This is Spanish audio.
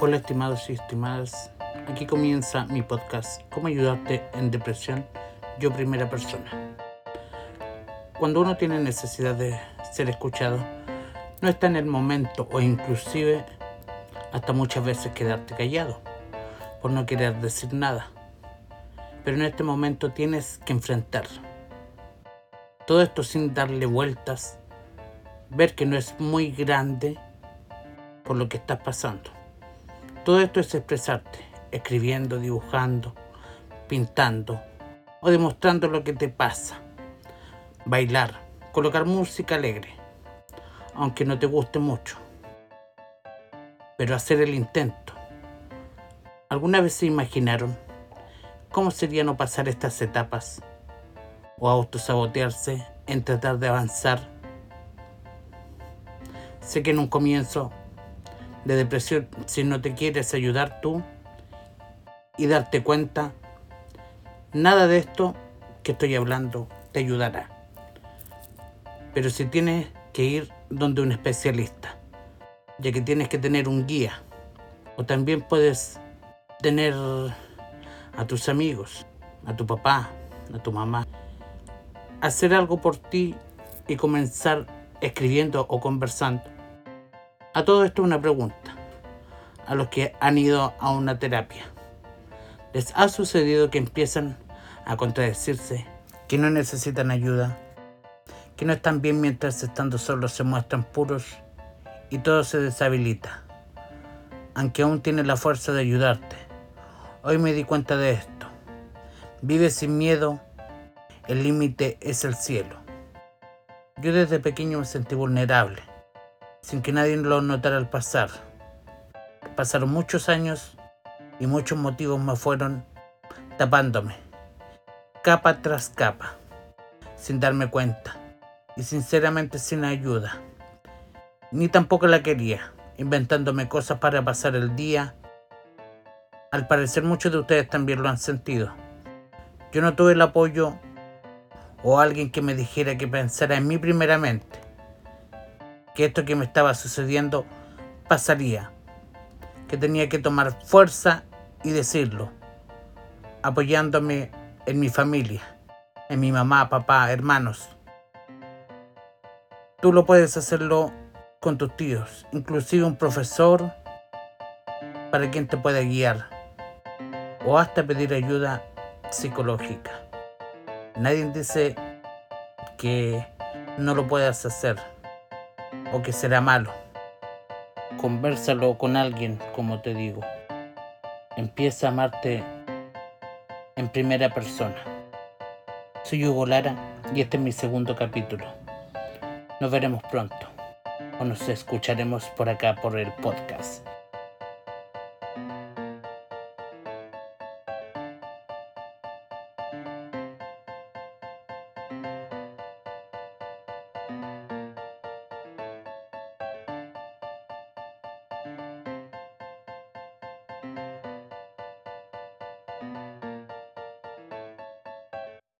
Hola estimados y estimadas, aquí comienza mi podcast ¿Cómo ayudarte en depresión? Yo primera persona. Cuando uno tiene necesidad de ser escuchado, no está en el momento o inclusive hasta muchas veces quedarte callado por no querer decir nada. Pero en este momento tienes que enfrentar todo esto sin darle vueltas, ver que no es muy grande por lo que estás pasando todo esto es expresarte, escribiendo, dibujando, pintando o demostrando lo que te pasa. Bailar, colocar música alegre, aunque no te guste mucho. Pero hacer el intento. ¿Alguna vez se imaginaron cómo sería no pasar estas etapas? ¿O autosabotearse en tratar de avanzar? Sé que en un comienzo de depresión si no te quieres ayudar tú y darte cuenta, nada de esto que estoy hablando te ayudará. Pero si tienes que ir donde un especialista, ya que tienes que tener un guía, o también puedes tener a tus amigos, a tu papá, a tu mamá, hacer algo por ti y comenzar escribiendo o conversando a todo esto una pregunta. A los que han ido a una terapia. ¿Les ha sucedido que empiezan a contradecirse? Que no necesitan ayuda? Que no están bien mientras estando solos se muestran puros y todo se deshabilita? Aunque aún tienen la fuerza de ayudarte. Hoy me di cuenta de esto. Vive sin miedo. El límite es el cielo. Yo desde pequeño me sentí vulnerable sin que nadie lo notara al pasar. Pasaron muchos años y muchos motivos me fueron tapándome, capa tras capa, sin darme cuenta y sinceramente sin ayuda. Ni tampoco la quería, inventándome cosas para pasar el día. Al parecer muchos de ustedes también lo han sentido. Yo no tuve el apoyo o alguien que me dijera que pensara en mí primeramente que esto que me estaba sucediendo pasaría, que tenía que tomar fuerza y decirlo, apoyándome en mi familia, en mi mamá, papá, hermanos. Tú lo puedes hacerlo con tus tíos, inclusive un profesor para quien te pueda guiar o hasta pedir ayuda psicológica. Nadie dice que no lo puedas hacer o que será malo. Conversalo con alguien, como te digo. Empieza a amarte en primera persona. Soy Hugo Lara y este es mi segundo capítulo. Nos veremos pronto o nos escucharemos por acá por el podcast.